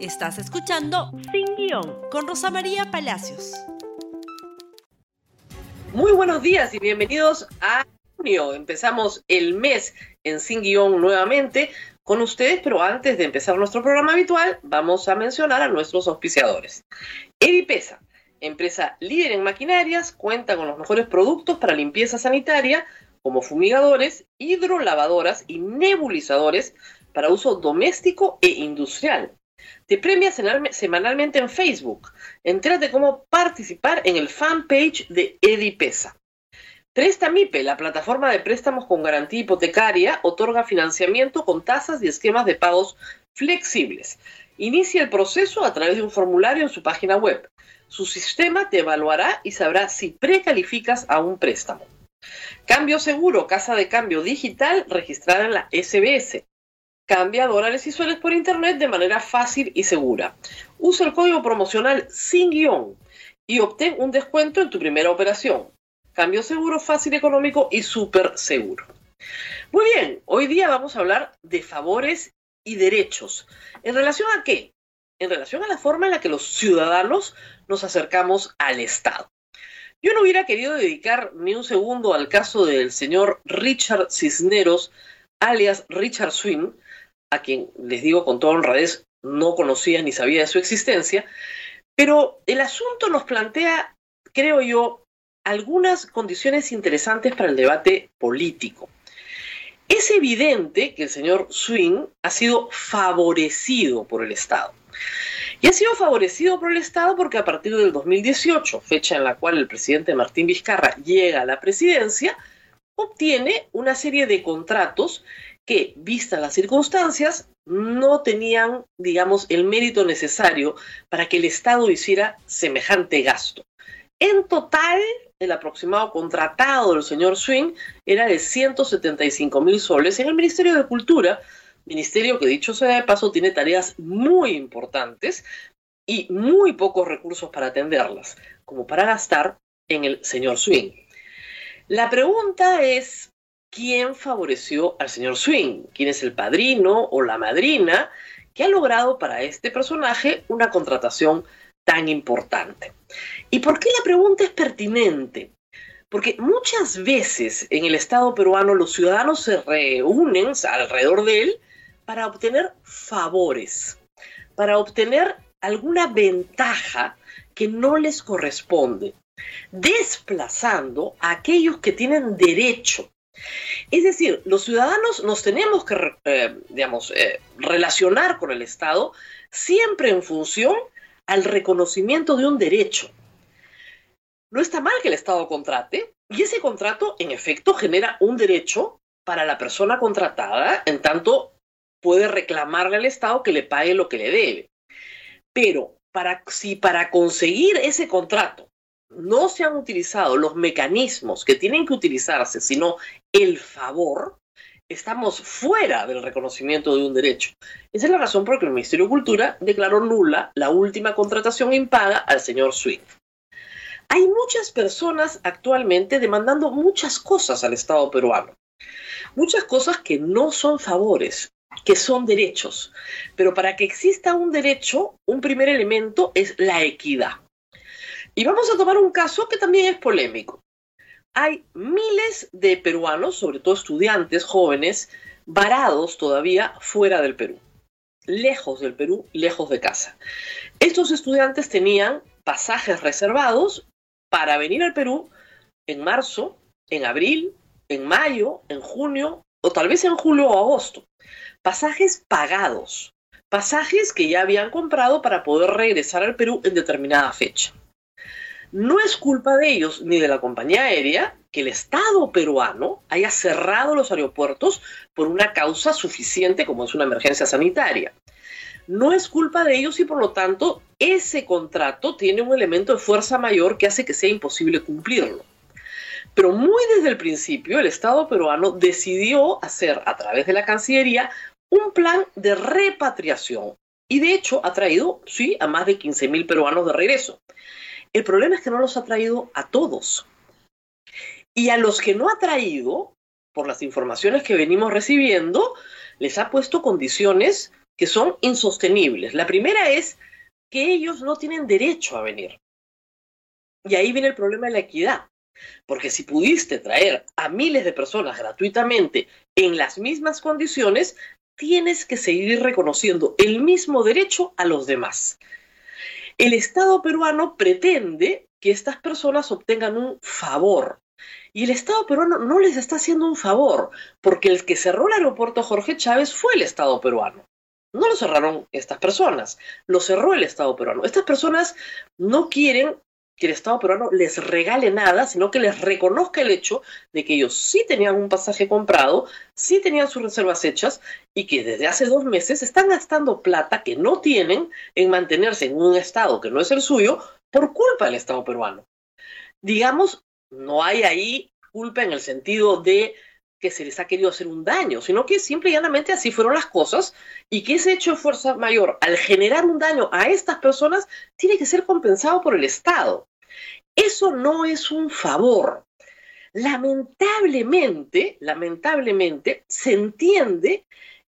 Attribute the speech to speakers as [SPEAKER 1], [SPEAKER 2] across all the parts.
[SPEAKER 1] Estás escuchando Sin Guión con Rosa María Palacios.
[SPEAKER 2] Muy buenos días y bienvenidos a junio. Empezamos el mes en Sin Guión nuevamente con ustedes, pero antes de empezar nuestro programa habitual, vamos a mencionar a nuestros auspiciadores. Edipesa, empresa líder en maquinarias, cuenta con los mejores productos para limpieza sanitaria, como fumigadores, hidrolavadoras y nebulizadores para uso doméstico e industrial. Te premia semanalmente en Facebook. Entérate cómo participar en el fanpage de Edipesa. Prestamipe, la plataforma de préstamos con garantía hipotecaria, otorga financiamiento con tasas y esquemas de pagos flexibles. Inicia el proceso a través de un formulario en su página web. Su sistema te evaluará y sabrá si precalificas a un préstamo. Cambio seguro, casa de cambio digital registrada en la SBS. Cambia dólares y sueles por internet de manera fácil y segura. Usa el código promocional sin guion y obtén un descuento en tu primera operación. Cambio seguro, fácil, económico y súper seguro. Muy bien, hoy día vamos a hablar de favores y derechos. ¿En relación a qué? En relación a la forma en la que los ciudadanos nos acercamos al Estado. Yo no hubiera querido dedicar ni un segundo al caso del señor Richard Cisneros, alias Richard Swing, a quien les digo con toda honradez, no conocía ni sabía de su existencia, pero el asunto nos plantea, creo yo, algunas condiciones interesantes para el debate político. Es evidente que el señor Swing ha sido favorecido por el Estado. Y ha sido favorecido por el Estado porque a partir del 2018, fecha en la cual el presidente Martín Vizcarra llega a la presidencia, obtiene una serie de contratos que, vistas las circunstancias, no tenían, digamos, el mérito necesario para que el Estado hiciera semejante gasto. En total, el aproximado contratado del señor Swing era de 175 mil soles en el Ministerio de Cultura, ministerio que dicho sea de paso tiene tareas muy importantes y muy pocos recursos para atenderlas, como para gastar en el señor Swing. La pregunta es, ¿quién favoreció al señor Swing? ¿Quién es el padrino o la madrina que ha logrado para este personaje una contratación tan importante? ¿Y por qué la pregunta es pertinente? Porque muchas veces en el Estado peruano los ciudadanos se reúnen alrededor de él para obtener favores, para obtener alguna ventaja que no les corresponde, desplazando a aquellos que tienen derecho. Es decir, los ciudadanos nos tenemos que, eh, digamos, eh, relacionar con el Estado siempre en función al reconocimiento de un derecho no está mal que el Estado contrate y ese contrato en efecto genera un derecho para la persona contratada, en tanto puede reclamarle al Estado que le pague lo que le debe. Pero si para conseguir ese contrato no se han utilizado los mecanismos que tienen que utilizarse, sino el favor, estamos fuera del reconocimiento de un derecho. Esa es la razón por la que el Ministerio de Cultura declaró nula la última contratación impaga al señor Swift. Hay muchas personas actualmente demandando muchas cosas al Estado peruano. Muchas cosas que no son favores, que son derechos. Pero para que exista un derecho, un primer elemento es la equidad. Y vamos a tomar un caso que también es polémico. Hay miles de peruanos, sobre todo estudiantes jóvenes, varados todavía fuera del Perú. Lejos del Perú, lejos de casa. Estos estudiantes tenían pasajes reservados para venir al Perú en marzo, en abril, en mayo, en junio o tal vez en julio o agosto. Pasajes pagados, pasajes que ya habían comprado para poder regresar al Perú en determinada fecha. No es culpa de ellos ni de la compañía aérea que el Estado peruano haya cerrado los aeropuertos por una causa suficiente como es una emergencia sanitaria no es culpa de ellos y por lo tanto ese contrato tiene un elemento de fuerza mayor que hace que sea imposible cumplirlo. Pero muy desde el principio el Estado peruano decidió hacer a través de la Cancillería un plan de repatriación y de hecho ha traído, sí, a más de 15.000 peruanos de regreso. El problema es que no los ha traído a todos. Y a los que no ha traído, por las informaciones que venimos recibiendo, les ha puesto condiciones que son insostenibles. La primera es que ellos no tienen derecho a venir. Y ahí viene el problema de la equidad. Porque si pudiste traer a miles de personas gratuitamente en las mismas condiciones, tienes que seguir reconociendo el mismo derecho a los demás. El Estado peruano pretende que estas personas obtengan un favor. Y el Estado peruano no les está haciendo un favor, porque el que cerró el aeropuerto Jorge Chávez fue el Estado peruano. No lo cerraron estas personas, lo cerró el Estado peruano. Estas personas no quieren que el Estado peruano les regale nada, sino que les reconozca el hecho de que ellos sí tenían un pasaje comprado, sí tenían sus reservas hechas y que desde hace dos meses están gastando plata que no tienen en mantenerse en un Estado que no es el suyo por culpa del Estado peruano. Digamos, no hay ahí culpa en el sentido de que se les ha querido hacer un daño, sino que simple y llanamente así fueron las cosas y que ese hecho de fuerza mayor al generar un daño a estas personas tiene que ser compensado por el Estado. Eso no es un favor. Lamentablemente, lamentablemente, se entiende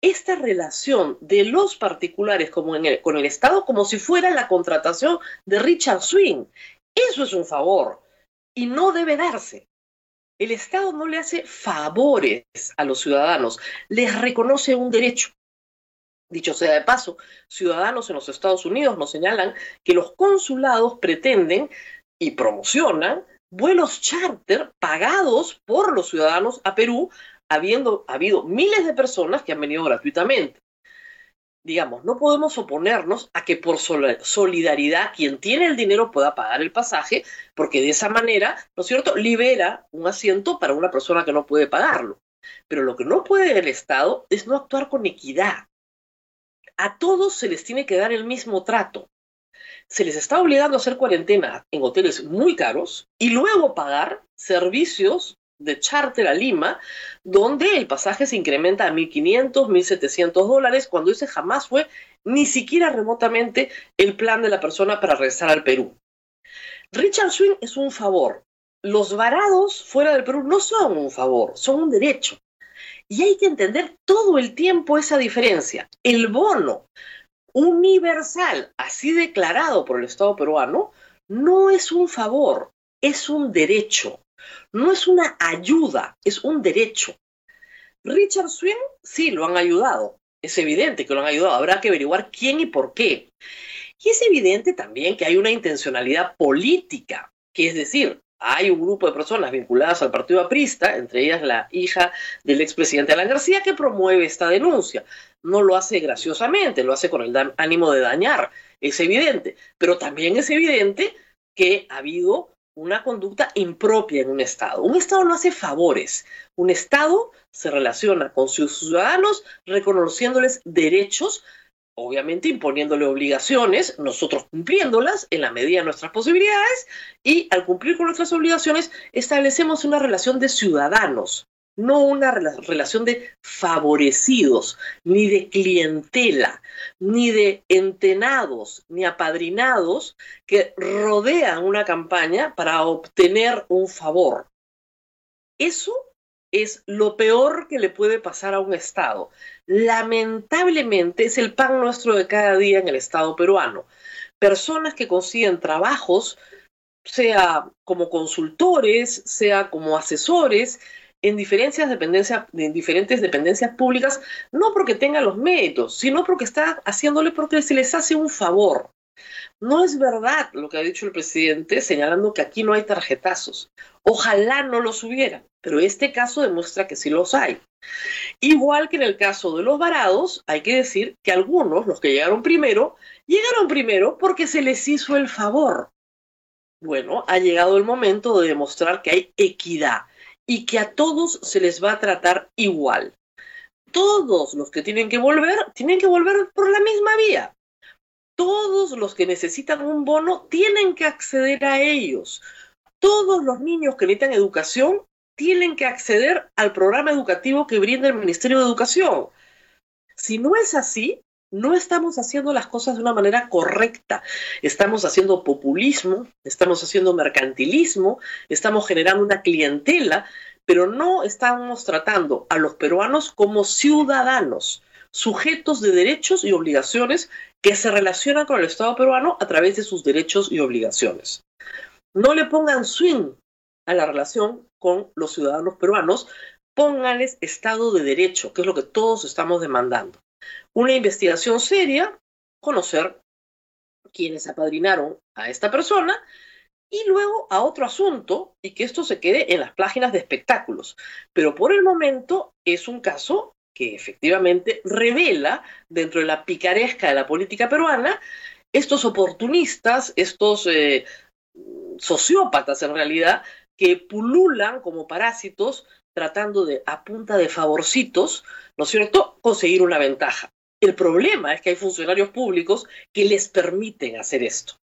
[SPEAKER 2] esta relación de los particulares como con el Estado como si fuera la contratación de Richard Swing. Eso es un favor y no debe darse. El Estado no le hace favores a los ciudadanos, les reconoce un derecho. Dicho sea de paso, ciudadanos en los Estados Unidos nos señalan que los consulados pretenden y promocionan vuelos charter pagados por los ciudadanos a Perú, habiendo habido miles de personas que han venido gratuitamente. Digamos, no podemos oponernos a que por solidaridad quien tiene el dinero pueda pagar el pasaje, porque de esa manera, ¿no es cierto?, libera un asiento para una persona que no puede pagarlo. Pero lo que no puede el Estado es no actuar con equidad. A todos se les tiene que dar el mismo trato se les está obligando a hacer cuarentena en hoteles muy caros y luego pagar servicios de charter a Lima, donde el pasaje se incrementa a 1.500, 1.700 dólares, cuando ese jamás fue ni siquiera remotamente el plan de la persona para regresar al Perú. Richard Swing es un favor. Los varados fuera del Perú no son un favor, son un derecho. Y hay que entender todo el tiempo esa diferencia. El bono universal, así declarado por el Estado peruano, no es un favor, es un derecho. No es una ayuda, es un derecho. Richard Swing sí lo han ayudado. Es evidente que lo han ayudado. Habrá que averiguar quién y por qué. Y es evidente también que hay una intencionalidad política, que es decir, hay un grupo de personas vinculadas al partido aprista, entre ellas la hija del expresidente Alan García, que promueve esta denuncia. No lo hace graciosamente, lo hace con el ánimo de dañar, es evidente, pero también es evidente que ha habido una conducta impropia en un Estado. Un Estado no hace favores, un Estado se relaciona con sus ciudadanos reconociéndoles derechos obviamente imponiéndole obligaciones, nosotros cumpliéndolas en la medida de nuestras posibilidades y al cumplir con nuestras obligaciones establecemos una relación de ciudadanos, no una relación de favorecidos, ni de clientela, ni de entenados, ni apadrinados que rodean una campaña para obtener un favor. Eso es lo peor que le puede pasar a un Estado. Lamentablemente es el pan nuestro de cada día en el Estado peruano. Personas que consiguen trabajos, sea como consultores, sea como asesores, en, diferentes dependencias, públicas, no porque tengan los méritos, sino porque está haciéndole porque se les hace un favor. No es verdad lo que ha dicho el presidente señalando que aquí no hay tarjetazos. Ojalá no los hubiera pero este caso demuestra que sí los hay. Igual que en el caso de los varados, hay que decir que algunos, los que llegaron primero, llegaron primero porque se les hizo el favor. Bueno, ha llegado el momento de demostrar que hay equidad y que a todos se les va a tratar igual. Todos los que tienen que volver, tienen que volver por la misma vía. Todos los que necesitan un bono tienen que acceder a ellos. Todos los niños que necesitan educación tienen que acceder al programa educativo que brinda el Ministerio de Educación. Si no es así, no estamos haciendo las cosas de una manera correcta. Estamos haciendo populismo, estamos haciendo mercantilismo, estamos generando una clientela, pero no estamos tratando a los peruanos como ciudadanos. Sujetos de derechos y obligaciones que se relacionan con el Estado peruano a través de sus derechos y obligaciones. No le pongan swing a la relación con los ciudadanos peruanos, pónganles Estado de Derecho, que es lo que todos estamos demandando. Una investigación seria, conocer quienes apadrinaron a esta persona y luego a otro asunto y que esto se quede en las páginas de espectáculos. Pero por el momento es un caso que efectivamente revela dentro de la picaresca de la política peruana estos oportunistas, estos eh, sociópatas en realidad, que pululan como parásitos tratando de, a punta de favorcitos, ¿no es cierto?, conseguir una ventaja. El problema es que hay funcionarios públicos que les permiten hacer esto.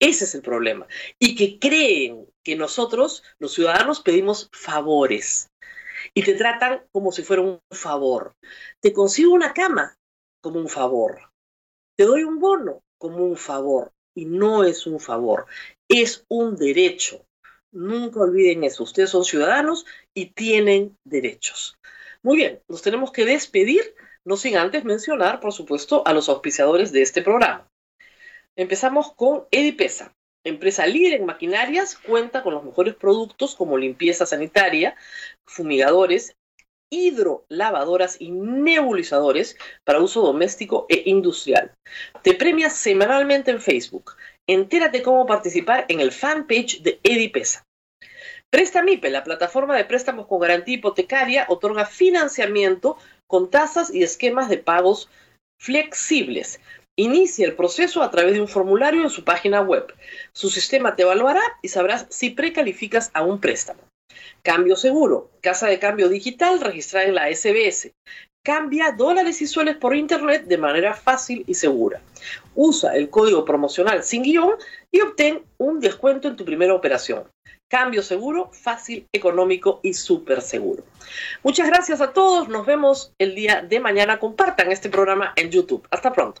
[SPEAKER 2] Ese es el problema. Y que creen que nosotros, los ciudadanos, pedimos favores. Y te tratan como si fuera un favor. Te consigo una cama como un favor. Te doy un bono como un favor. Y no es un favor, es un derecho. Nunca olviden eso. Ustedes son ciudadanos y tienen derechos. Muy bien, nos tenemos que despedir, no sin antes mencionar, por supuesto, a los auspiciadores de este programa. Empezamos con Edipesa. Empresa líder en maquinarias, cuenta con los mejores productos como limpieza sanitaria, fumigadores, hidrolavadoras y nebulizadores para uso doméstico e industrial. Te premia semanalmente en Facebook. Entérate cómo participar en el fanpage de Edipesa. Prestamipe, la plataforma de préstamos con garantía hipotecaria, otorga financiamiento con tasas y esquemas de pagos flexibles. Inicia el proceso a través de un formulario en su página web. Su sistema te evaluará y sabrás si precalificas a un préstamo. Cambio seguro, casa de cambio digital registrada en la SBS. Cambia dólares y soles por internet de manera fácil y segura. Usa el código promocional sin guion y obtén un descuento en tu primera operación. Cambio seguro, fácil, económico y súper seguro. Muchas gracias a todos. Nos vemos el día de mañana. Compartan este programa en YouTube. Hasta pronto.